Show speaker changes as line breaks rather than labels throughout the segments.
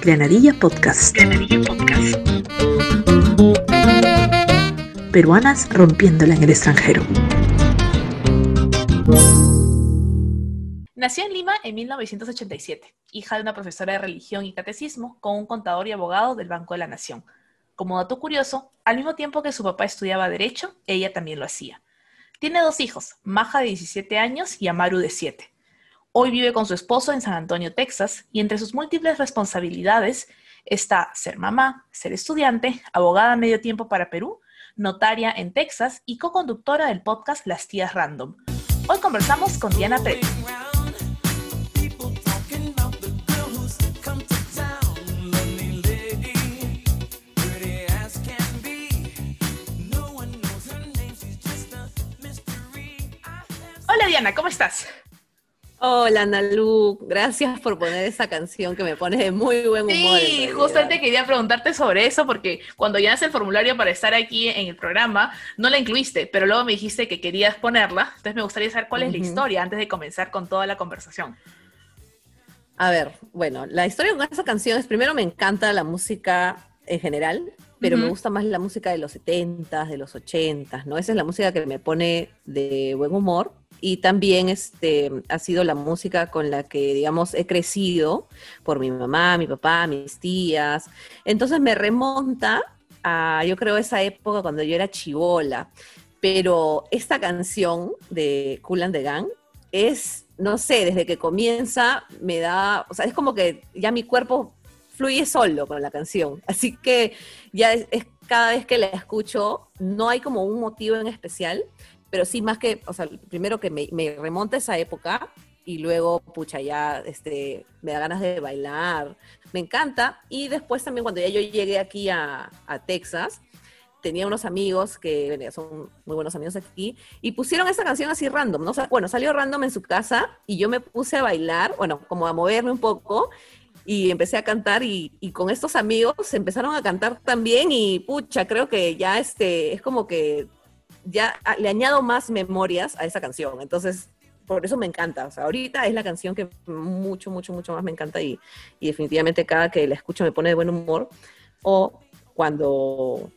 Granadilla Podcast. Granadilla Podcast. Peruanas rompiéndola en el extranjero.
Nació en Lima en 1987, hija de una profesora de religión y catecismo con un contador y abogado del Banco de la Nación. Como dato curioso, al mismo tiempo que su papá estudiaba Derecho, ella también lo hacía. Tiene dos hijos, Maja de 17 años y Amaru de 7. Hoy vive con su esposo en San Antonio, Texas, y entre sus múltiples responsabilidades está ser mamá, ser estudiante, abogada a medio tiempo para Perú, notaria en Texas y co-conductora del podcast Las Tías Random. Hoy conversamos con Diana Pérez. Hola Diana, ¿cómo estás?
Hola Nalu, gracias por poner esa canción que me pone de muy buen humor.
Sí, justamente quería preguntarte sobre eso porque cuando llenaste el formulario para estar aquí en el programa, no la incluiste, pero luego me dijiste que querías ponerla, entonces me gustaría saber cuál es la historia antes de comenzar con toda la conversación.
A ver, bueno, la historia con esa canción es, primero me encanta la música en general, pero me gusta más la música de los 70s, de los 80s, ¿no? Esa es la música que me pone de buen humor y también este, ha sido la música con la que, digamos, he crecido por mi mamá, mi papá, mis tías. Entonces me remonta a, yo creo, esa época cuando yo era chivola. Pero esta canción de Cool and the Gang es, no sé, desde que comienza me da, o sea, es como que ya mi cuerpo fluye solo con la canción. Así que ya es cada vez que la escucho, no hay como un motivo en especial, pero sí más que, o sea, primero que me, me remonta a esa época y luego, pucha, ya este, me da ganas de bailar, me encanta. Y después también cuando ya yo llegué aquí a, Texas, tenía unos amigos que son muy buenos amigos aquí y pusieron esa canción así random, ¿no? bueno, salió random en su casa y yo me puse a bailar, bueno, como a moverme un poco y empecé a cantar y, y, con estos amigos empezaron a cantar también y pucha, creo que ya este es como que ya le añado más memorias a esa canción. Entonces, por eso me encanta. O sea, ahorita es la canción que mucho, mucho, mucho más me encanta y, y definitivamente cada que la escucho me pone de buen humor. O cuando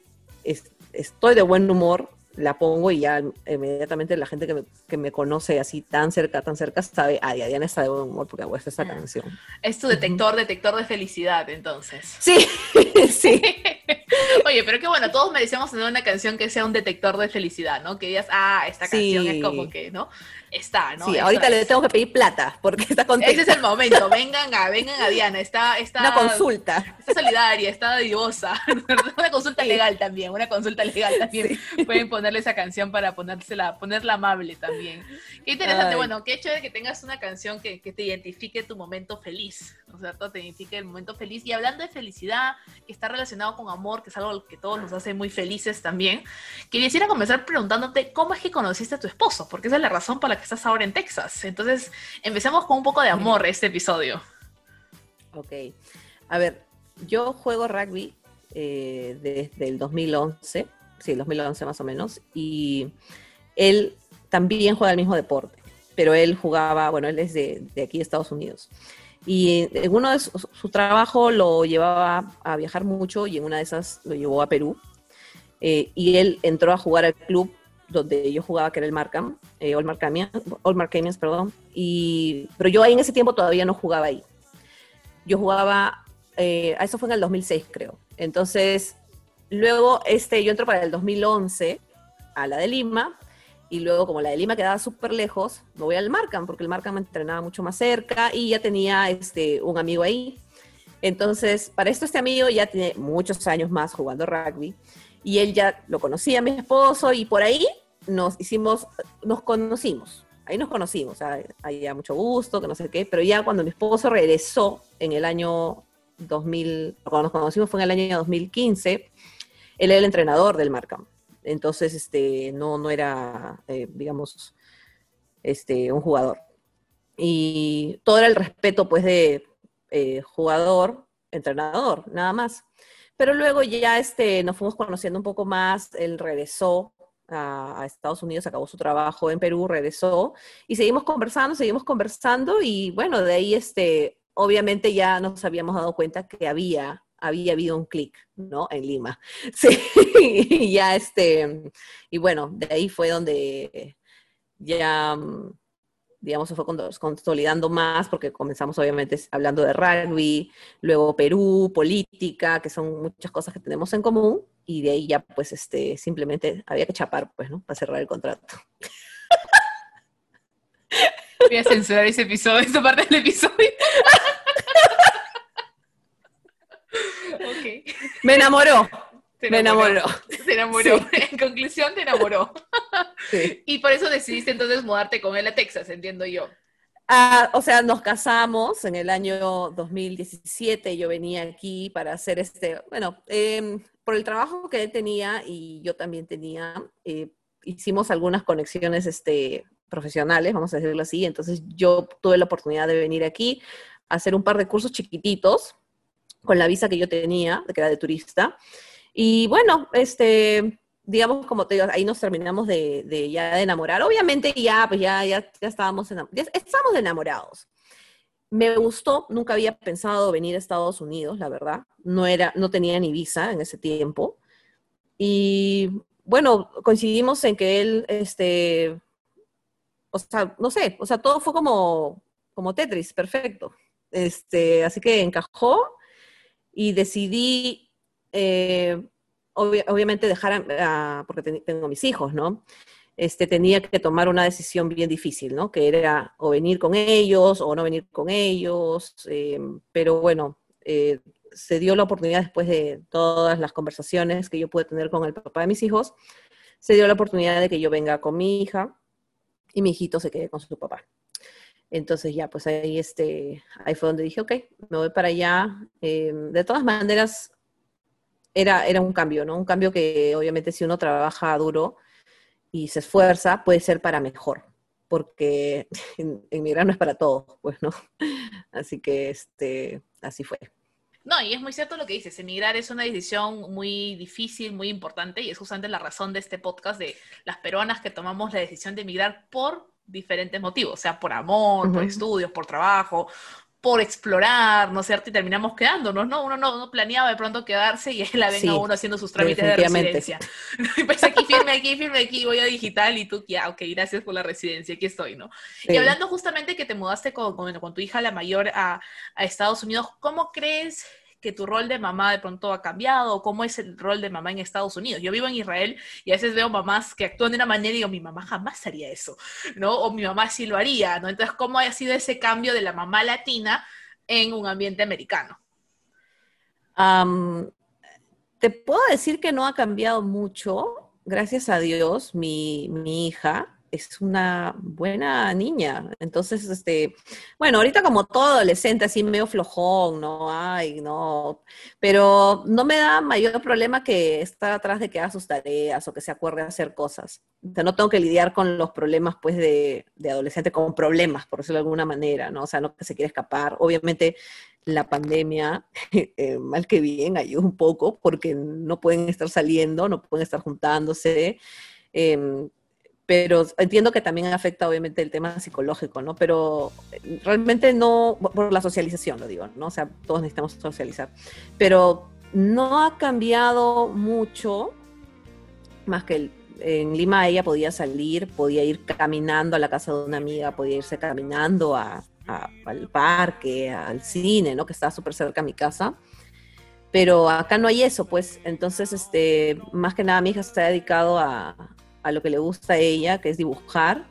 estoy de buen humor, la pongo y ya inmediatamente la gente que me, que me, conoce así tan cerca, tan cerca, sabe, ah, Diana está de buen humor porque hago esa canción.
Es tu detector, detector de felicidad, entonces.
Sí, sí.
Oye, pero qué bueno, todos merecemos tener una canción que sea un detector de felicidad, ¿no? Que digas, ah, esta canción es como que, ¿no? Está, ¿no?
Sí, ahorita le tengo que pedir plata porque está contenta.
Ese es el momento, vengan a, vengan a Diana, está, está...
Una consulta.
Está solidaria, está divosa. una consulta legal también, una consulta legal también. Pueden ponerle esa canción para ponérsela, ponerla amable también. Qué interesante, bueno, qué chévere que tengas una canción que, que te identifique tu momento feliz, ¿no es cierto? Te identifique el momento feliz. Y hablando de felicidad, que está relacionado con amor, que es algo que todos nos hace muy felices también, quisiera comenzar preguntándote cómo es que conociste a tu esposo, porque esa es la razón por la que estás ahora en Texas. Entonces, empecemos con un poco de amor este episodio.
Ok. A ver, yo juego rugby eh, desde el 2011, sí, el 2011 más o menos, y él también juega el mismo deporte, pero él jugaba, bueno, él es de, de aquí de Estados Unidos. Y en uno de su, su, trabajo lo llevaba a viajar mucho y en una de esas lo llevó a Perú. Eh, y él entró a jugar al club donde yo jugaba, que era el Markham, eh, All, Markhamians, perdón. Y, pero yo ahí en ese tiempo todavía no jugaba ahí. Yo jugaba, eh, eso fue en el 2006 creo. Entonces, luego este, yo entro para el 2011 a la de Lima y luego, como la de Lima quedaba súper lejos, me voy al Markham, porque el Markham me entrenaba mucho más cerca y ya tenía este, un amigo ahí. Entonces, para esto este amigo ya tiene muchos años más jugando rugby y él ya lo conocía a mi esposo y por ahí nos hicimos, nos conocimos. Ahí nos conocimos, ahí ya mucho gusto, que no sé qué, pero ya cuando mi esposo regresó en el año 2000, cuando nos conocimos fue en el año 2015, él era el entrenador del Markham entonces este, no, no era, eh, digamos, este, un jugador. Y todo era el respeto, pues, de eh, jugador, entrenador, nada más. Pero luego ya este, nos fuimos conociendo un poco más, él regresó a, Estados Unidos, acabó su trabajo en Perú, regresó y seguimos conversando, seguimos conversando y bueno, de ahí este, obviamente ya nos habíamos dado cuenta que había, había habido un clic, ¿no? En Lima. Sí, y ya este, y bueno, de ahí fue donde ya digamos, se fue consolidando más porque comenzamos obviamente hablando de rugby, luego Perú, política, que son muchas cosas que tenemos en común, y de ahí ya pues este, simplemente había que chapar, pues, ¿no? Para cerrar el contrato.
Voy a censurar ese episodio, esa parte del episodio.
Me enamoró. me enamoró.
Se enamoró. En conclusión, te enamoró. Y por eso decidiste entonces mudarte con él a Texas, entiendo yo.
Ah, o sea, nos casamos en el año 2017. Yo venía aquí para hacer este, bueno, em, por el trabajo que él tenía y yo también tenía, eh, hicimos algunas conexiones este, profesionales, vamos a decirlo así. Entonces yo tuve la oportunidad de venir aquí a hacer un par de cursos chiquititos con la visa que yo tenía, que era de turista. Y bueno, este, digamos, como te digo, ahí nos terminamos de, ya de enamorar. Obviamente ya, pues ya, ya, ya estábamos, ya estábamos enamorados. Me gustó, nunca había pensado venir a Estados Unidos, la verdad. No, era, no tenía ni visa en ese tiempo. Y bueno, coincidimos en que él, este, o sea, no sé, o sea, todo fue como, como Tetris, perfecto. Este, así que encajó y decidí eh, obviamente dejar, porque tengo mis hijos, ¿no? Este, tenía que tomar una decisión bien difícil, ¿no? Que era o venir con ellos o no venir con ellos, eh, pero bueno, eh, se dio la oportunidad después de todas las conversaciones que yo pude tener con el papá de mis hijos, se dio la oportunidad de que yo venga con mi hija y mi hijito se quede con su papá. Entonces ya, pues ahí, este, ahí fue donde dije, ok, me voy para allá. Eh, de todas maneras, era, era un cambio, ¿no? Un cambio que obviamente si uno trabaja duro y se esfuerza, puede ser para mejor, porque emigrar no es para todos, pues, ¿no? Así que, este, así fue.
No, y es muy cierto lo que dices, emigrar es una decisión muy difícil, muy importante, y es justamente la razón de este podcast de las peruanas que tomamos la decisión de emigrar por diferentes motivos, o sea, por amor, por estudios, por trabajo, por explorar, ¿no es cierto? Y terminamos quedándonos, ¿no? Uno no, planeaba de pronto quedarse y ahí la venga uno haciendo sus trámites de residencia. Y pues aquí, firme aquí, firme aquí, voy a digital y tú, ya, ok, gracias por la residencia, aquí estoy, ¿no? Y hablando justamente que te mudaste con, con, tu hija, la mayor, a, a Estados Unidos, ¿cómo crees que tu rol de mamá de pronto ha cambiado o cómo es el rol de mamá en Estados Unidos. Yo vivo en Israel y a veces veo mamás que actúan de una manera y digo, mi mamá jamás haría eso, ¿no? O mi mamá sí lo haría, ¿no? Entonces, ¿cómo ha sido ese cambio de la mamá latina en un ambiente americano?
te puedo decir que no ha cambiado mucho, gracias a Dios, mi, mi hija es una buena niña. Entonces, este, bueno, ahorita como todo adolescente, así medio flojón, ¿no? Ay, no. Pero no me da mayor problema que estar atrás de que haga sus tareas o que se acuerde de hacer cosas. O sea, no tengo que lidiar con los problemas, pues, de, de adolescente como problemas, por decirlo de alguna manera, ¿no? O sea, no que se quiere escapar. Obviamente, la pandemia, eh, mal que bien, ayuda un poco porque no pueden estar saliendo, no pueden estar juntándose. Eh, pero entiendo que también afecta obviamente el tema psicológico, ¿no? Pero realmente no, por la socialización lo digo, ¿no? O sea, todos necesitamos socializar, pero no ha cambiado mucho, más que en Lima ella podía salir, podía ir caminando a la casa de una amiga, podía irse caminando a, al parque, al cine, ¿no? Que estaba súper cerca de mi casa. Pero acá no hay eso, pues entonces, este, más que nada mi hija se ha dedicado a, a lo que le gusta a ella, que es dibujar,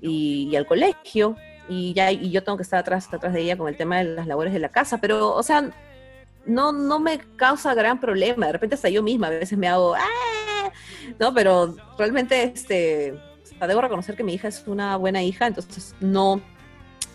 y, al colegio. Y ya y yo tengo que estar atrás, atrás de ella con el tema de las labores de la casa, pero, o sea, no, no me causa gran problema. De repente hasta yo misma a veces me hago, ¡ah! ¿no? Pero realmente, este, debo reconocer que mi hija es una buena hija, entonces no,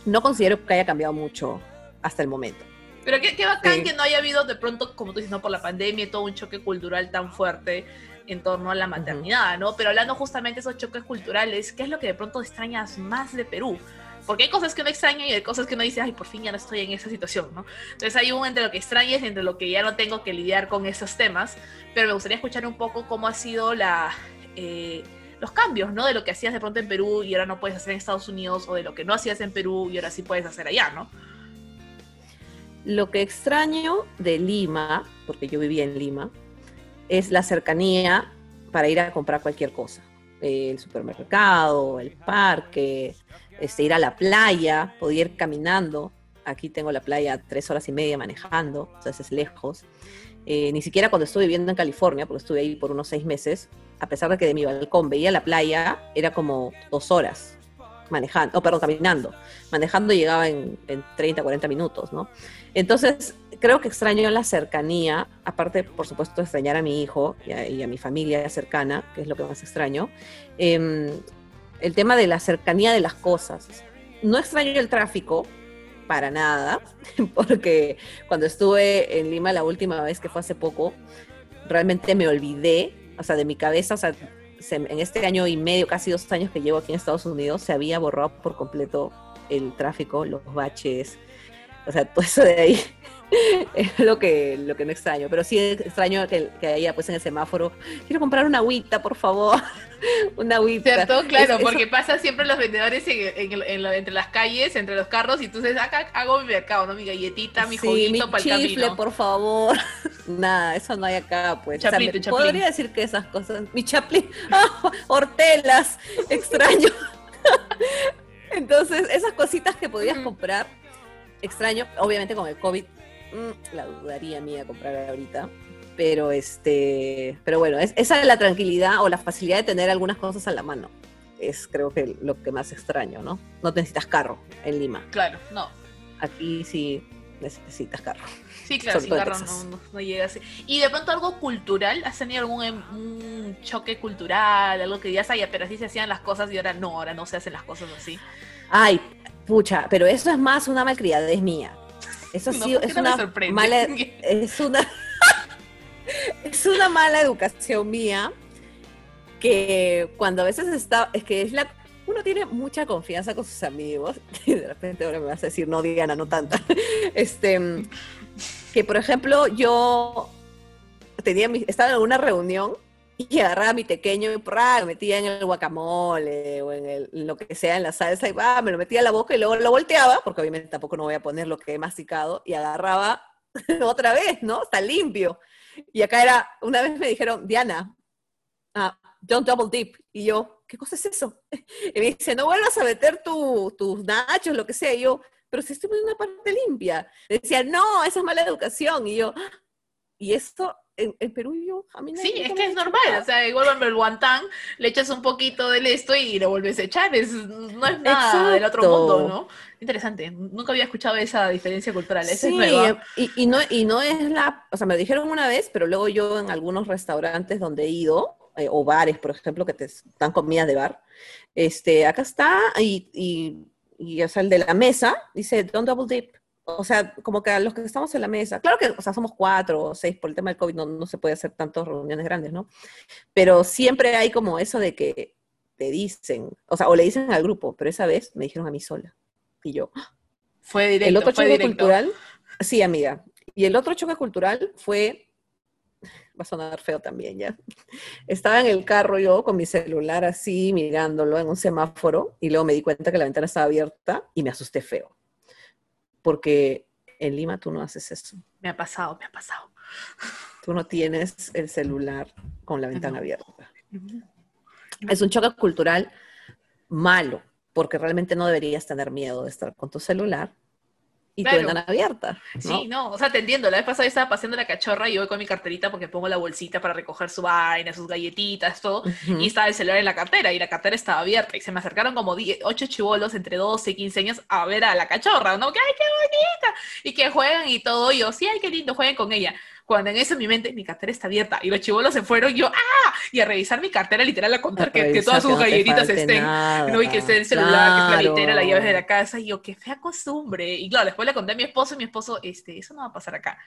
no considero que haya cambiado mucho hasta el momento.
Pero qué, qué bacán que no haya habido de pronto, como tú dices, no por la pandemia, todo un choque cultural tan fuerte en torno a la maternidad, ¿no? Pero hablando justamente de esos choques culturales, ¿qué es lo que de pronto extrañas más de Perú? Porque hay cosas que uno extraña y hay cosas que uno dice, ay, por fin ya no estoy en esa situación, ¿no? Entonces hay un entre lo que extrañas y entre lo que ya no tengo que lidiar con esos temas, pero me gustaría escuchar un poco cómo ha sido la, eh, los cambios, ¿no? De lo que hacías de pronto en Perú y ahora no puedes hacer en Estados Unidos, o de lo que no hacías en Perú y ahora sí puedes hacer allá, ¿no?
Lo que extraño de Lima, porque yo vivía en Lima, es la cercanía para ir a comprar cualquier cosa. El supermercado, el parque, este, ir a la playa, poder ir caminando. Aquí tengo la playa tres horas y media manejando, entonces es lejos. Eh, ni siquiera cuando estuve viviendo en California, porque estuve ahí por unos seis meses, a pesar de que de mi balcón veía la playa, era como dos horas manejando, oh, perdón, caminando. Manejando llegaba en, 30, 40 minutos, ¿no? Entonces, creo que extraño la cercanía, aparte, por supuesto, extrañar a mi hijo y a, mi familia cercana, que es lo que más extraño. Em, el tema de la cercanía de las cosas. No extraño el tráfico, para nada, porque cuando estuve en Lima la última vez que fue hace poco, realmente me olvidé, o sea, de mi cabeza, o sea, en este año y medio, casi dos años que llevo aquí en Estados Unidos, se había borrado por completo el tráfico, los baches, o sea, todo eso de ahí es lo que, lo que no extraño. Pero sí extraño que, que haya pues en el semáforo, quiero comprar una agüita, por favor. una agüita.
¿Cierto? Claro, porque pasa siempre los vendedores entre las calles, entre los carros, y tú dices, acá hago mi mercado, ¿no? Mi galletita, mi juguito para el camino.
por favor. Nada, eso no hay acá, pues. Podría decir que esas cosas. Mi chaplin, ah, hortelas, extraño. Entonces, esas cositas que podías comprar, extraño, obviamente con el COVID Mm, la dudaría mía comprar ahorita. Pero este, pero bueno, es, esa es la tranquilidad o la facilidad de tener algunas cosas a la mano. Es creo que lo que más extraño, ¿no? No necesitas carro en Lima.
Claro, no.
Aquí sí necesitas carro.
Sí, claro, sin carro no, no, llega así. Y de pronto algo cultural, ¿has tenido algún em, un choque cultural? Algo que ya sabía, pero así se hacían las cosas y ahora no, ahora no se hacen las cosas así.
Ay, pucha, pero eso es más una malcriadez mía. Eso sí es una mala es una es una mala educación mía que cuando a veces está es que es la uno tiene mucha confianza con sus amigos y de repente ahora me vas a decir no Diana no tanta este que por ejemplo yo tenía estaba en alguna reunión y agarraba mi pequeño y me metía en el guacamole o en, el, lo que sea, en la salsa, y va, me lo metía a la boca y luego lo volteaba, porque obviamente tampoco no voy a poner lo que he masticado, y agarraba otra vez, ¿no? Está limpio. Y acá era, una vez me dijeron, Diana, uh, don't double dip. Y yo, ¿qué cosa es eso? Y me dice, no vuelvas a meter tus nachos, lo que sea. Y yo, pero si estoy poniendo una parte limpia. decía, no, esa es mala educación. Y yo, ah". y esto en, Perú yo a mí
Sí, es que es normal, o sea, igual el guantán, le echas un poquito del esto y lo vuelves a echar, es, no es nada del otro mundo, ¿no? Interesante, nunca había escuchado esa diferencia cultural, esa sí, es
Y, y, no, y no es la, o sea, me lo dijeron una vez, pero luego yo en algunos restaurantes donde he ido, eh, o bares, por ejemplo, que te dan comidas de bar, este, acá está, y, y, y o sea, el de la mesa dice, don't double dip, o sea, como que a los que estamos en la mesa, claro que, o sea, somos cuatro o seis, por el tema del COVID no, no se puede hacer tantas reuniones grandes, ¿no? Pero siempre hay como eso de que te dicen, o sea, o le dicen al grupo, pero esa vez me dijeron a mí sola. Y yo,
¡ah! fue directo.
El otro
choque
cultural, sí, amiga. Y el otro choque cultural fue, va a sonar feo también ya. Estaba en el carro yo con mi celular así, mirándolo en un semáforo, y luego me di cuenta que la ventana estaba abierta y me asusté feo porque en Lima tú no haces eso.
Me ha pasado, me ha pasado.
Tú no tienes el celular con la ventana abierta. Es un choque cultural malo, porque realmente no deberías tener miedo de estar con tu celular y tu ventana abierta.
Sí, no, o sea, te entiendo. La vez pasada estaba paseando la cachorra y yo voy con mi carterita porque pongo la bolsita para recoger su vaina, sus galletitas, todo. Y estaba el celular en la cartera y la cartera estaba abierta. Y se me acercaron como 8 chivolos entre 12 y 15 años a ver a la cachorra, ¿no? Que ¡ay, qué bonita! Y que juegan y todo. Y yo, sí, ay, qué lindo, jueguen con ella cuando en eso mi mente mi cartera está abierta y los chivolos se fueron, yo, ¡ah! Y a revisar mi cartera literal a contar que, todas sus galletitas estén, ¿no? Y que esté el celular, que es la billetera, las llaves de la casa, y yo, qué fea costumbre. Y claro, después le conté a mi esposo y mi esposo, este, eso no va a pasar acá.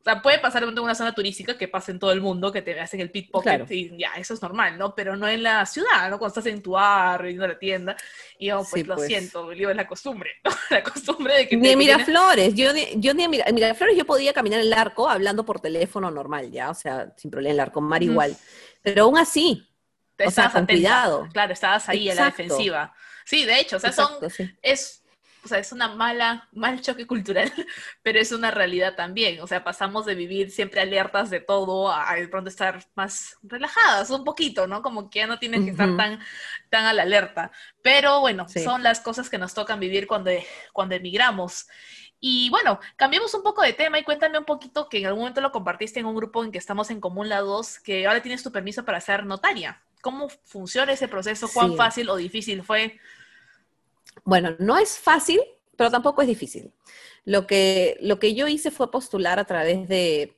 O sea, puede pasar en una zona turística que pasa en todo el mundo, que te hacen el pickpocket y ya, eso es normal, ¿no? Pero no en la ciudad, ¿no? Cuando estás en tu bar, yendo a la tienda. Y yo, pues lo pues. siento, digo, es la costumbre, ¿no? La costumbre de que...
Ni Miraflores, yo, yo ni en Miraflores yo podía caminar en el arco hablando por teléfono normal, ya, o sea, sin problema, el arco mar igual. Pero aún así,
estabas
con
atenta.
cuidado.
Claro, estabas ahí en la
Exacto.
defensiva. Sí, de hecho, o sea, son,
Exacto, sí.
es, o sea, es una mala, mal choque cultural, pero es una realidad también. O sea, pasamos de vivir siempre alertas de todo a de pronto estar más relajadas un poquito, ¿no? Como que ya no tienen que estar tan, tan a la alerta. Pero bueno,
Sí.
son las cosas que nos tocan vivir cuando, cuando emigramos. Y bueno, cambiemos un poco de tema y cuéntame un poquito que en algún momento lo compartiste en un grupo en que estamos en común la dos, que ahora tienes tu permiso para ser notaria. ¿Cómo funciona ese proceso? ¿Cuán
Sí.
fácil o difícil fue?
Bueno, no es fácil, pero tampoco es difícil. Lo que, lo que yo hice fue postular a través de,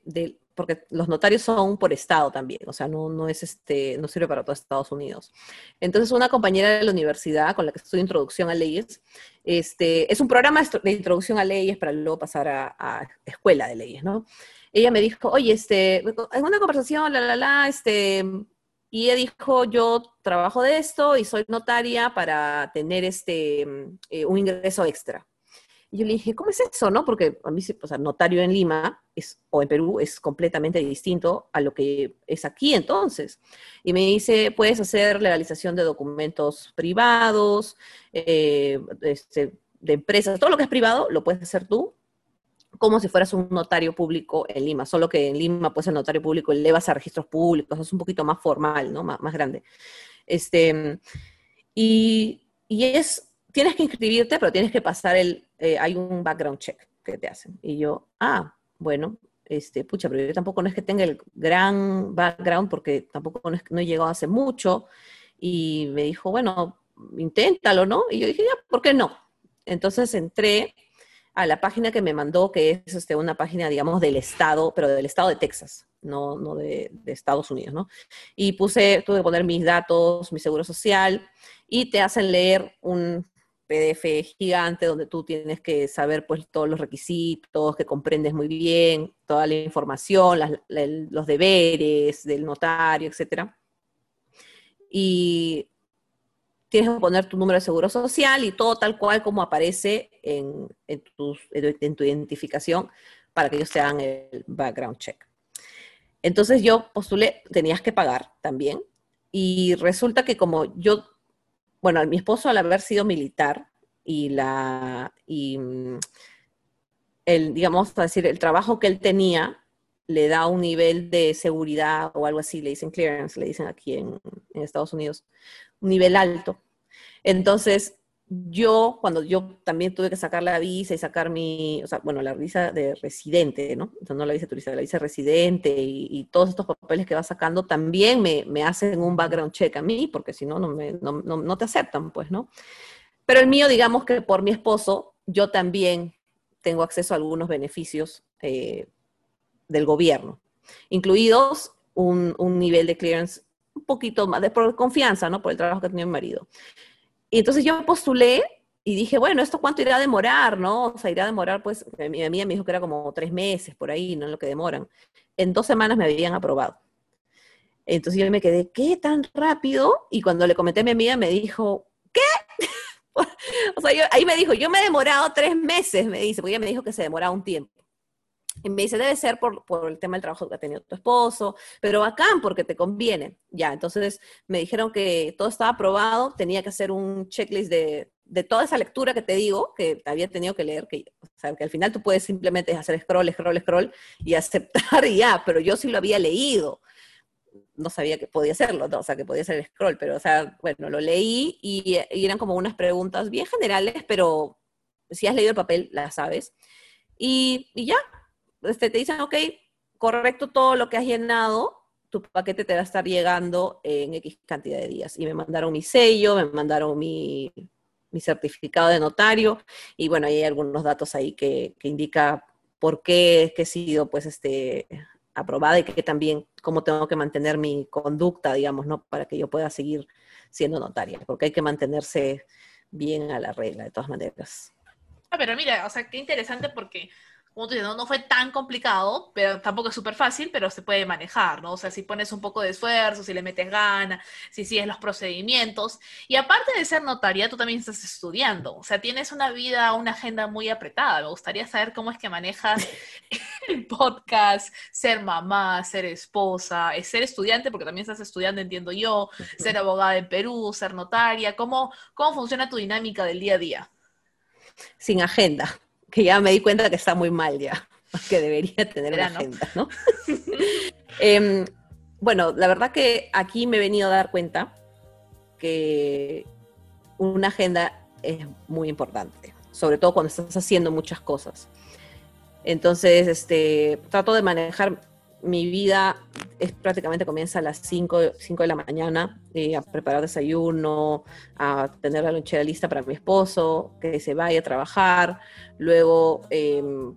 porque los notarios son por estado también, o sea, no, no es este, no sirve para todo Estados Unidos. Entonces, una compañera de la universidad con la que estudio introducción a leyes, este, es un programa de introducción a leyes para luego pasar a, a escuela de leyes, ¿no? Ella me dijo, oye, este, en una conversación, la, la, la, este, y ella dijo, yo trabajo de esto y soy notaria para tener este, mm, eh, un ingreso extra. Y yo le dije, ¿cómo es eso, no? Porque a mí, o sea, notario en Lima es, o en Perú es completamente distinto a lo que es aquí entonces. Y me dice, puedes hacer legalización de documentos privados, eh, este, de empresas, todo lo que es privado lo puedes hacer tú, como si fueras un notario público en Lima, solo que en Lima, pues el notario público elevas a registros públicos, es un poquito más formal, ¿no? Más, más grande. Este, y, y es, tienes que inscribirte, pero tienes que pasar el, eh, hay un background check que te hacen. Y yo, ah, bueno, este, pucha, pero yo tampoco no es que tenga el gran background porque tampoco no, es, no he llegado hace mucho. Y me dijo, bueno, inténtalo, ¿no? Y yo dije, ya, ¿por qué no? Entonces entré a la página que me mandó, que es este, una página, digamos, del estado, pero del estado de Texas, no, no de, Estados Unidos, ¿no? Y puse, tuve que poner mis datos, mi seguro social, y te hacen leer un PDF gigante donde tú tienes que saber pues todos los requisitos, que comprendes muy bien, toda la información, los deberes del notario, etcétera. Y tienes que poner tu número de seguro social y todo tal cual como aparece en, en, tu, en tu identificación para que ellos te hagan el background check. Entonces yo postulé, tenías que pagar también, y resulta que como yo, bueno, mi esposo al haber sido militar y la, y el, digamos, decir, el trabajo que él tenía le da un nivel de seguridad o algo así, le dicen clearance, le dicen aquí en, en Estados Unidos, un nivel alto. Entonces, yo, cuando yo también tuve que sacar la visa y sacar mi, o sea, bueno, la visa de residente, ¿no? No la visa turista, la visa residente y, todos estos papeles que vas sacando, también me, me, hacen un background check a mí, porque si no, no, me, no, no te aceptan, pues, ¿no? Pero el mío, digamos que por mi esposo, yo también tengo acceso a algunos beneficios eh, del gobierno, incluidos un, un, nivel de clearance un poquito más de por confianza, ¿no? Por el trabajo que tenía mi marido. Y entonces yo postulé y dije, bueno, ¿esto cuánto irá a demorar, no? O sea, irá a demorar, pues, mi amiga me dijo que era como tres meses por ahí, no lo que demoran. En dos semanas me habían aprobado. Entonces yo me quedé, ¿qué tan rápido? Y cuando le comenté a mi amiga me dijo, ¿qué? o sea, ahí me dijo, yo me he demorado tres meses, me dice, porque ella me dijo que se demoraba un tiempo. Me dice, debe ser por, por, el tema del trabajo que ha tenido tu esposo, pero bacán porque te conviene. Ya, entonces me dijeron que todo estaba aprobado, tenía que hacer un checklist de, de toda esa lectura que te digo, que había tenido que leer, que, o sea, que al final tú puedes simplemente hacer scroll, scroll, scroll y aceptar y ya, pero yo sí lo había leído. No sabía que podía hacerlo, o sea, que podía hacer scroll, pero, o sea, bueno, lo leí y, y eran como unas preguntas bien generales, pero si has leído el papel, las sabes. Y, y ya, este, te dicen, ok, correcto todo lo que has llenado, tu paquete te va a estar llegando en X cantidad de días. Y me mandaron mi sello, me mandaron mi, mi certificado de notario, y bueno, hay algunos datos ahí que, que indica por qué es que he sido, pues, este, aprobada y que también cómo tengo que mantener mi conducta, digamos, ¿no? Para que yo pueda seguir siendo notaria, porque hay que mantenerse bien a la regla, de todas maneras.
Ah, pero mira, o sea, qué interesante porque como tú dices, no, no fue tan complicado, pero tampoco es súper fácil, pero se puede manejar, ¿no? O sea, si pones un poco de esfuerzo, si le metes ganas, si sigues los procedimientos. Y aparte de ser notaria, tú también estás estudiando, o sea, tienes una vida, una agenda muy apretada. Me gustaría saber cómo es que manejas el podcast, ser mamá, ser esposa, eh, ser estudiante, porque también estás estudiando, entiendo yo, ser abogada en Perú, ser notaria. ¿Cómo, cómo funciona tu dinámica del día a día?
Sin agenda que ya me di cuenta que está muy mal ya, que debería tener una agenda, ¿no? Em, bueno, la verdad que aquí me he venido a dar cuenta que una agenda es muy importante, sobre todo cuando estás haciendo muchas cosas. Entonces, este, trato de manejar mi vida es prácticamente comienza a las 5, de la mañana eh, a preparar desayuno, a tener la lonchera lista para mi esposo, que se vaya a trabajar, luego em,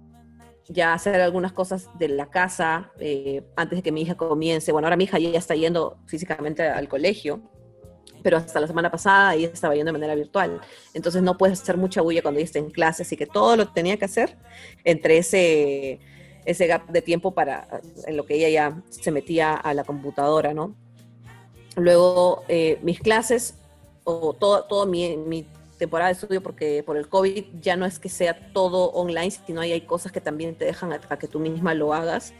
ya hacer algunas cosas de la casa eh, antes de que mi hija comience. Bueno, ahora mi hija ya está yendo físicamente al colegio, pero hasta la semana pasada ella estaba yendo de manera virtual. Entonces no puedes hacer mucha bulla cuando ella está en clase, así que todo lo tenía que hacer entre ese ese gap de tiempo para en lo que ella ya se metía a la computadora, ¿no? Luego, eh, mis clases o todo, todo mi, mi, temporada de estudio, porque por el COVID ya no es que sea todo online, sino hay, hay cosas que también te dejan a, que tú misma lo hagas.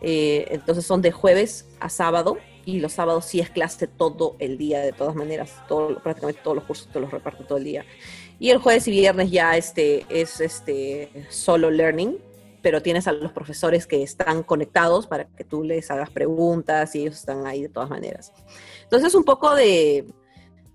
Eh, entonces son de jueves a sábado y los sábados sí es clase todo el día, de todas maneras, todo, prácticamente todos los cursos te los reparto todo el día. Y el jueves y viernes ya este, es este, solo learning, pero tienes a los profesores que están conectados para que tú les hagas preguntas y ellos están ahí de todas maneras. Entonces, un poco de,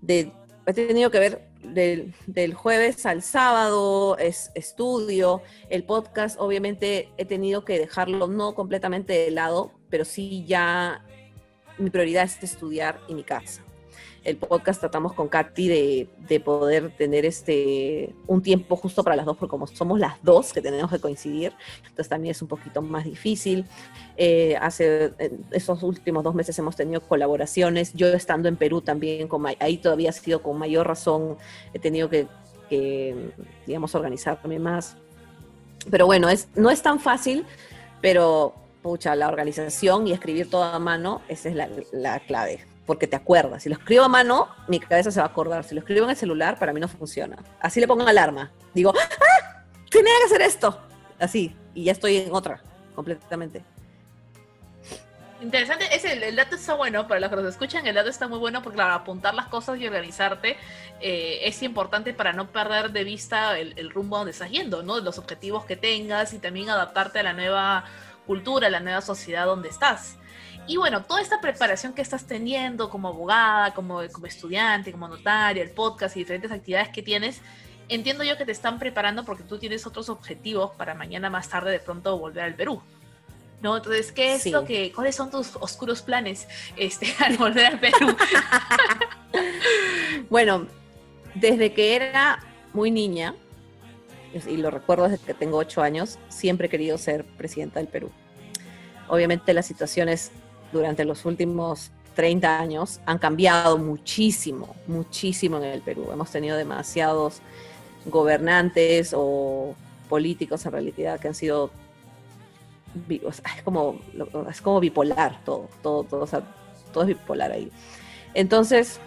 he tenido que ver del, del, jueves al sábado, es estudio, el podcast, obviamente he tenido que dejarlo no completamente de lado, pero sí ya mi prioridad es estudiar en mi casa el podcast tratamos con Katy de, poder tener este un tiempo justo para las dos, porque como somos las dos que tenemos que coincidir, entonces también es un poquito más difícil. Eh, hace esos últimos dos meses hemos tenido colaboraciones, yo estando en Perú también, con, ahí todavía ha sido con mayor razón, he tenido que, digamos, organizarme más. Pero bueno, es, no es tan fácil, pero pucha, la organización y escribir todo a mano, esa es la clave porque te acuerdas. Si lo escribo a mano, mi cabeza se va a acordar. Si lo escribo en el celular, para mí no funciona. Así le pongo alarma. Digo, ¡ah! Tenía que hacer esto. Así. Y ya estoy en otra, completamente.
Interesante, ese, el, dato está bueno, para los que nos escuchan, el dato está muy bueno porque claro, apuntar las cosas y organizarte eh, es importante para no perder de vista el, el, rumbo donde estás yendo, ¿no? Los objetivos que tengas y también adaptarte a la nueva cultura, a la nueva sociedad donde estás. Y bueno, toda esta preparación que estás teniendo como abogada, como, como estudiante, como notaria, el podcast y diferentes actividades que tienes, entiendo yo que te están preparando porque tú tienes otros objetivos para mañana más tarde de pronto volver al Perú. ¿No? Entonces, ¿qué es lo que, cuáles son tus oscuros planes este, al volver al Perú?
bueno, desde que era muy niña, y lo recuerdo desde que tengo ocho años, siempre he querido ser presidenta del Perú. Obviamente las situaciones durante los últimos 30 años han cambiado muchísimo, muchísimo en el Perú. Hemos tenido demasiados gobernantes o políticos en realidad que han sido es como es como bipolar todo todo todo, todo es bipolar ahí entonces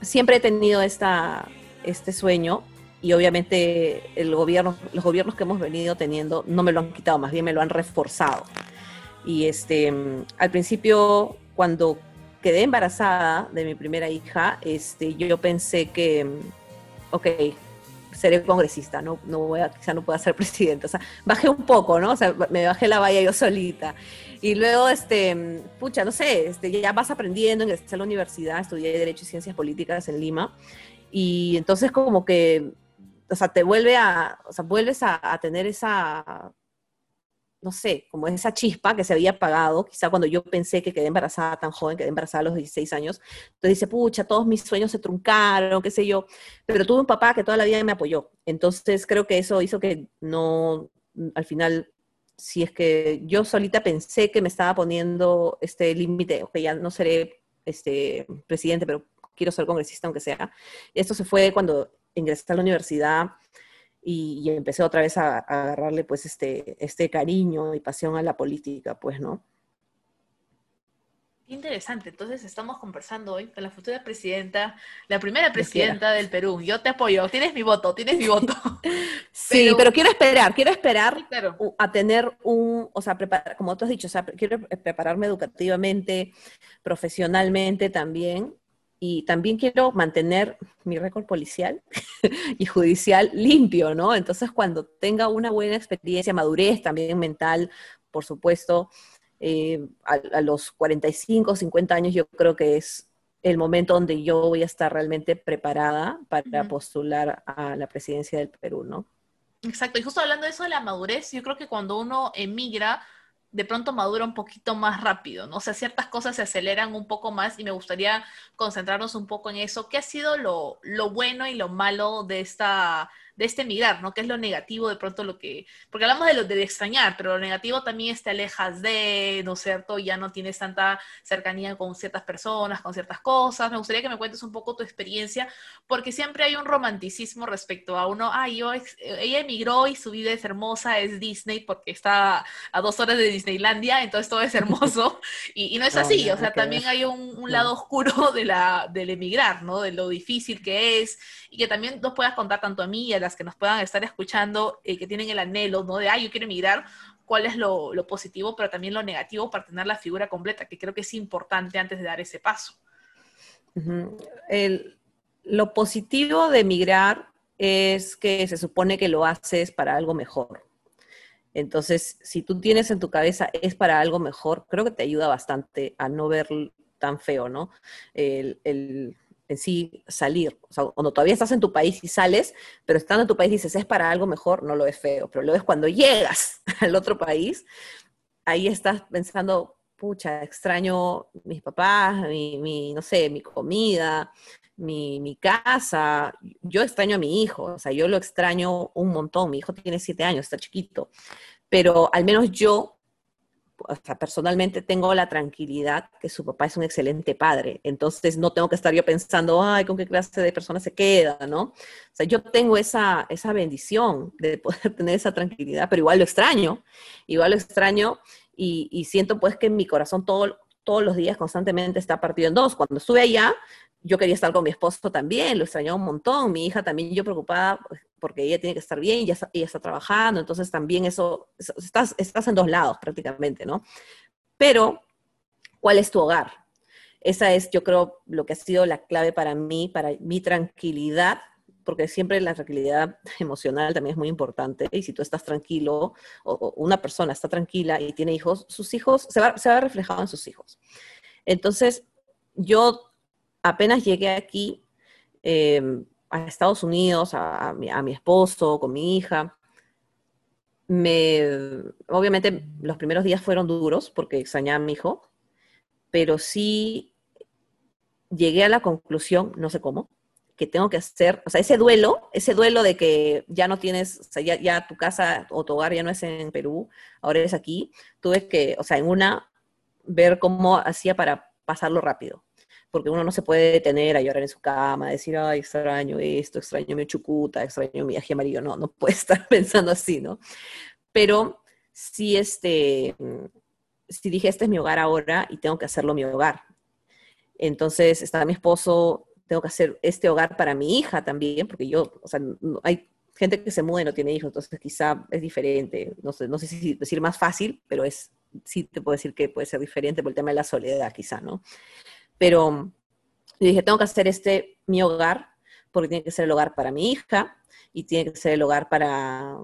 siempre he tenido esta este sueño y obviamente el gobierno los gobiernos que hemos venido teniendo no me lo han quitado más bien me lo han reforzado y este, al principio, cuando quedé embarazada de mi primera hija, este, yo pensé que, ok, seré congresista, no, no voy a, quizá no pueda ser presidenta. O sea, bajé un poco, ¿no? O sea, me bajé la valla yo solita. Y luego, este, pucha, no sé, este, ya vas aprendiendo, en a la universidad, estudié Derecho y Ciencias Políticas en Lima. Y entonces como que, o sea, te vuelve a, o sea, vuelves a, a tener esa no sé, como esa chispa que se había apagado, quizá cuando yo pensé que quedé embarazada tan joven, quedé embarazada a los 16 años, entonces dice, pucha, todos mis sueños se truncaron, qué sé yo, pero tuve un papá que toda la vida me apoyó, entonces creo que eso hizo que no, al final, si es que yo solita pensé que me estaba poniendo este límite, que ya no seré este presidente, pero quiero ser congresista aunque sea, esto se fue cuando ingresé a la universidad, y, empecé otra vez a, a, agarrarle pues este, este cariño y pasión a la política, pues, ¿no?
Interesante, entonces estamos conversando hoy con la futura presidenta, la primera presidenta del Perú. Yo te apoyo, tienes mi voto, tienes mi voto.
sí, pero, quiero esperar, quiero esperar a tener un, o sea, preparar, como tú has dicho, o sea, quiero prepararme educativamente, profesionalmente también, y también quiero mantener mi récord policial y judicial limpio, ¿no? Entonces, cuando tenga una buena experiencia, madurez también mental, por supuesto, eh, a, los 45, 50 años yo creo que es el momento donde yo voy a estar realmente preparada para postular a la presidencia del Perú, ¿no?
Exacto, y justo hablando de eso de la madurez, yo creo que cuando uno emigra, de pronto madura un poquito más rápido, ¿no? O sea, ciertas cosas se aceleran un poco más y me gustaría concentrarnos un poco en eso. ¿Qué ha sido lo, lo bueno y lo malo de esta de este migrar, ¿no? Que es lo negativo de pronto lo que, porque hablamos de lo de extrañar, pero lo negativo también es te alejas de, ¿no es cierto? Ya no tienes tanta cercanía con ciertas personas, con ciertas cosas. Me gustaría que me cuentes un poco tu experiencia, porque siempre hay un romanticismo respecto a uno, ah, yo, ella emigró y su vida es hermosa, es Disney, porque está a dos horas de Disneylandia, entonces todo es hermoso, y, no es así, o sea, también hay un, lado oscuro de la, del emigrar, ¿no? De lo difícil que es, y que también nos puedas contar tanto a mí y a que nos puedan estar escuchando, y eh, que tienen el anhelo, ¿no? De, ay, yo quiero emigrar, cuál es lo, positivo, pero también lo negativo para tener la figura completa, que creo que es importante antes de dar ese paso.
lo positivo de emigrar es que se supone que lo haces para algo mejor. Entonces, si tú tienes en tu cabeza es para algo mejor, creo que te ayuda bastante a no ver tan feo, ¿no? el, en sí salir. O sea, cuando todavía estás en tu país y sales, pero estando en tu país dices, es para algo mejor, no lo es feo. Pero luego es cuando llegas al otro país, ahí estás pensando, pucha, extraño mis papás, mi, no sé, mi comida, mi, mi, casa. Yo extraño a mi hijo, o sea, yo lo extraño un montón. Mi hijo tiene siete años, está chiquito. Pero al menos yo personalmente tengo la tranquilidad que su papá es un excelente padre, entonces no tengo que estar yo pensando, ay, con qué clase de persona se queda, ¿no? O sea, yo tengo esa, esa bendición de poder tener esa tranquilidad, pero igual lo extraño, igual lo extraño y, y siento pues que mi corazón todo, todos los días constantemente está partido en dos. Cuando estuve allá, yo quería estar con mi esposo también, lo extrañaba un montón, mi hija también, yo preocupada pues, porque ella tiene que estar bien, ella está, ella está trabajando, entonces también eso, estás, estás en dos lados prácticamente, ¿no? Pero, ¿cuál es tu hogar? Esa es, yo creo, lo que ha sido la clave para mí, para mi tranquilidad, porque siempre la tranquilidad emocional también es muy importante, y si tú estás tranquilo, o, una persona está tranquila y tiene hijos, sus hijos, se va, se va reflejado en sus hijos. Entonces, yo apenas llegué aquí em, a Estados Unidos, a, mi, esposo, con mi hija, me, obviamente los primeros días fueron duros porque extrañaba a mi hijo, pero sí llegué a la conclusión, no sé cómo, que tengo que hacer, o sea, ese duelo, ese duelo de que ya no tienes, o sea, ya, ya tu casa o tu hogar ya no es en Perú, ahora es aquí, tuve que, o sea, en una, ver cómo hacía para pasarlo rápido porque uno no se puede detener a llorar en su cama, a decir, ay, extraño esto, extraño mi chucuta, extraño mi ají amarillo, no, no puede estar pensando así, ¿no? Pero sí, este, si dije, este es mi hogar ahora y tengo que hacerlo mi hogar. Entonces, está mi esposo, tengo que hacer este hogar para mi hija también, porque yo, o sea, hay gente que se muda y no tiene hijos, entonces quizá es diferente, no sé, no sé si decir más fácil, pero es, sí te puedo decir que puede ser diferente por el tema de la soledad, quizá, ¿no? Pero dije, tengo que hacer este mi hogar, porque tiene que ser el hogar para mi hija y tiene que ser el hogar para,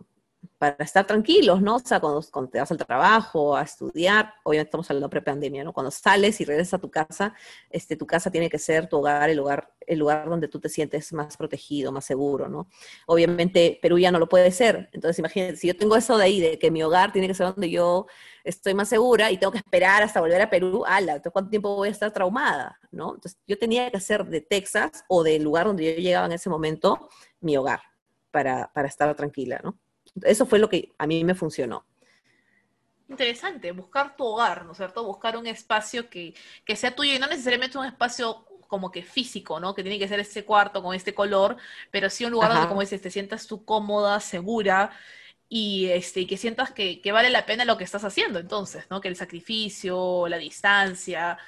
para estar tranquilos, ¿no? O sea, cuando, te vas al trabajo, a estudiar, obviamente estamos hablando pre-pandemia, ¿no? Cuando sales y regresas a tu casa, este, tu casa tiene que ser tu hogar, el lugar, el lugar donde tú te sientes más protegido, más seguro, ¿no? Obviamente Perú ya no lo puede ser, entonces imagínate, si yo tengo eso de ahí, de que mi hogar tiene que ser donde yo estoy más segura y tengo que esperar hasta volver a Perú, ala, ¿cuánto tiempo voy a estar traumada, ¿no? Entonces yo tenía que hacer de Texas o del lugar donde yo llegaba en ese momento mi hogar para, para estar tranquila, ¿no? Eso fue lo que a mí me funcionó.
Interesante, buscar tu hogar, ¿no es cierto? Buscar un espacio que, sea tuyo y no necesariamente un espacio como que físico, ¿no? Que tiene que ser este cuarto con este color, pero sí un lugar donde, como dices, te sientas tú cómoda, segura y este, que sientas que, que, vale la pena lo que estás haciendo, entonces, ¿no? Que el sacrificio, la distancia.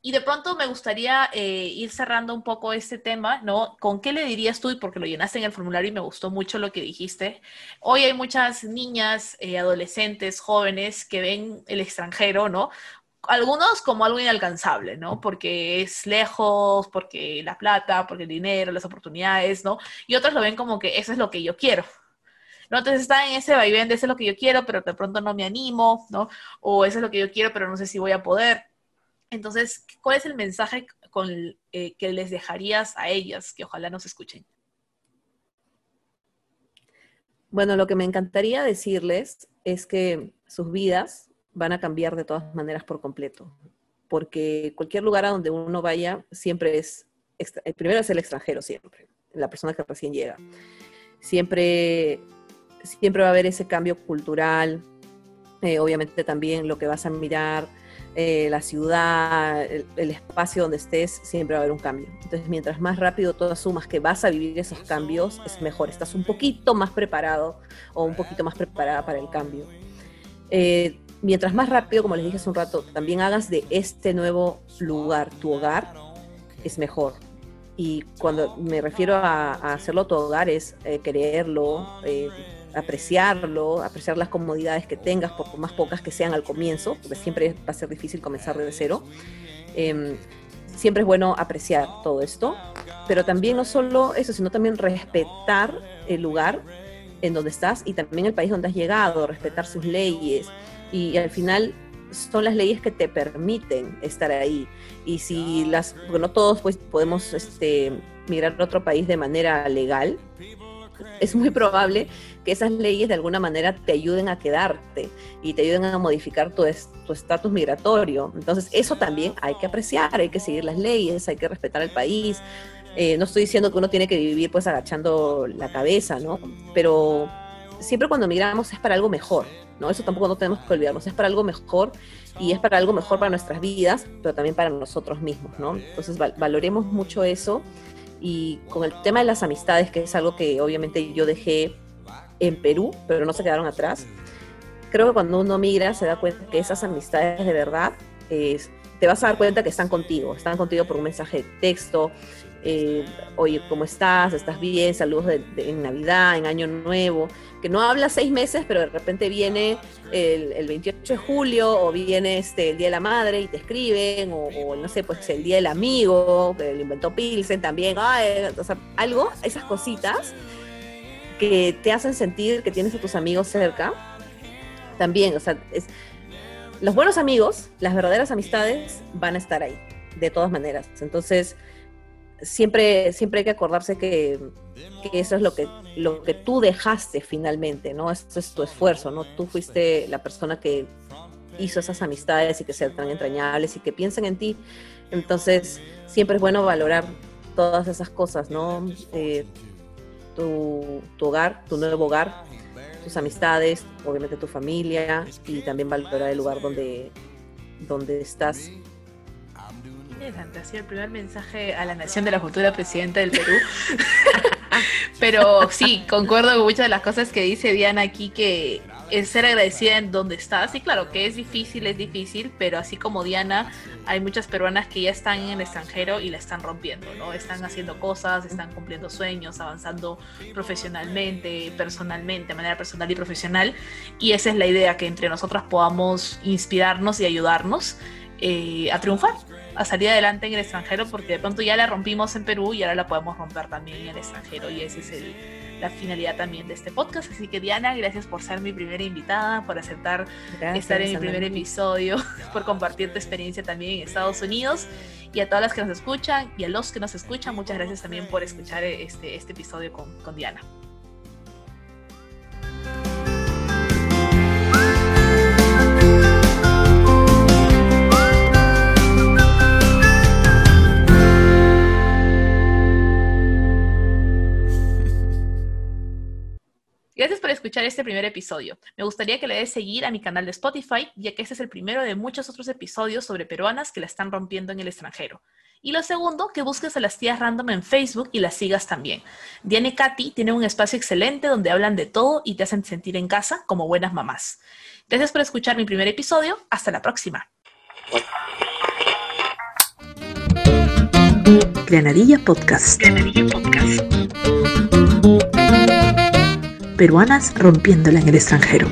Y de pronto me gustaría eh, ir cerrando un poco este tema, ¿no? ¿Con qué le dirías tú? Porque lo llenaste en el formulario y me gustó mucho lo que dijiste. Hoy hay muchas niñas, eh, adolescentes, jóvenes que ven el extranjero, ¿no? Algunos como algo inalcanzable, ¿no? Porque es lejos, porque la plata, porque el dinero, las oportunidades, ¿no? Y otros lo ven como que eso es lo que yo quiero, ¿no? Entonces está en ese vaivén de eso es lo que yo quiero, pero de pronto no me animo, ¿no? O eso es lo que yo quiero, pero no sé si voy a poder. Entonces, ¿cuál es el mensaje eh, que les dejarías a ellas que ojalá nos escuchen?
Bueno, lo que me encantaría decirles es que sus vidas van a cambiar de todas maneras por completo, porque cualquier lugar a donde uno vaya siempre es, el primero es el extranjero siempre, la persona que recién llega. Siempre siempre va a haber ese cambio cultural, eh, obviamente también lo que vas a mirar, eh, la ciudad, el, espacio donde estés, siempre va a haber un cambio. Entonces, mientras más rápido tú asumas que vas a vivir esos cambios, es mejor. Estás un poquito más preparado o un poquito más preparada para el cambio. Eh, mientras más rápido, como les dije hace un rato, también hagas de este nuevo lugar tu hogar, es mejor. Y cuando me refiero a, hacerlo tu hogar, es quererlo, apreciarlo, apreciar las comodidades que tengas, por más pocas que sean al comienzo, porque siempre va a ser difícil comenzar de cero. Em, siempre es bueno apreciar todo esto, pero también no solo eso, sino también respetar el lugar en donde estás y también el país donde has llegado, respetar sus leyes y, al final son las leyes que te permiten estar ahí. Y si las, porque no todos pues podemos este, migrar a otro país de manera legal, es muy probable que esas leyes de alguna manera te ayuden a quedarte y te ayuden a modificar tu estatus migratorio. Entonces, eso también hay que apreciar, hay que seguir las leyes, hay que respetar el país. Eh, no estoy diciendo que uno tiene que vivir pues agachando la cabeza, ¿no? Pero siempre cuando migramos es para algo mejor, ¿no? Eso tampoco no tenemos que olvidarnos, es para algo mejor y es para algo mejor para nuestras vidas, pero también para nosotros mismos, ¿no? Entonces valoremos mucho eso y con el tema de las amistades, que es algo que obviamente yo dejé en Perú, pero no se quedaron atrás, creo que cuando uno migra se da cuenta que esas amistades de verdad, te vas a dar cuenta que están contigo, están contigo por un mensaje de texto, eh, oye, ¿cómo estás? ¿Estás bien? Saludos en Navidad, en Año Nuevo, que no habla seis meses, pero de repente viene el, 28 de julio o viene este, el Día de la Madre y te escriben, o, no sé, pues el Día del Amigo, que lo inventó Pilsen también, o sea, algo, esas cositas que te hacen sentir que tienes a tus amigos cerca, también, o sea, es, los buenos amigos, las verdaderas amistades van a estar ahí, de todas maneras. Entonces, siempre, siempre hay que acordarse que, eso es lo que, lo que tú dejaste finalmente, ¿no? Eso es tu esfuerzo, ¿no? Tú fuiste la persona que hizo esas amistades y que sean tan entrañables y que piensen en ti. Entonces, siempre es bueno valorar todas esas cosas, ¿no? Eh, tu, tu hogar, tu nuevo hogar, tus amistades, obviamente tu familia y también valorar el lugar donde, donde estás
interesante, así el primer mensaje a la nación de la futura presidenta del Perú. Pero sí, concuerdo con muchas de las cosas que dice Diana aquí, que es ser agradecida en donde estás. Y claro, que es difícil, es difícil, pero así como Diana, hay muchas peruanas que ya están en el extranjero y la están rompiendo, ¿no? Están haciendo cosas, están cumpliendo sueños, avanzando profesionalmente, personalmente, de manera personal y profesional. Y esa es la idea, que entre nosotras podamos inspirarnos y ayudarnos eh, a triunfar a salir adelante en el extranjero porque de pronto ya la rompimos en Perú y ahora la podemos romper también en el extranjero y esa es la finalidad también de este podcast. Así que Diana, gracias por ser mi primera invitada, por aceptar estar en mi primer episodio, por compartir tu experiencia también en Estados Unidos y a todas las que nos escuchan y a los que nos escuchan, muchas gracias también por escuchar este, este episodio con, con Diana. Escuchar este primer episodio. Me gustaría que le des seguir a mi canal de Spotify, ya que este es el primero de muchos otros episodios sobre peruanas que la están rompiendo en el extranjero. Y lo segundo, que busques a las tías random en Facebook y las sigas también. Diane y Katy tienen un espacio excelente donde hablan de todo y te hacen sentir en casa como buenas mamás. Gracias por escuchar mi primer episodio. Hasta la próxima.
Granadilla Podcast. Podcast. Peruanas rompiéndola en el extranjero.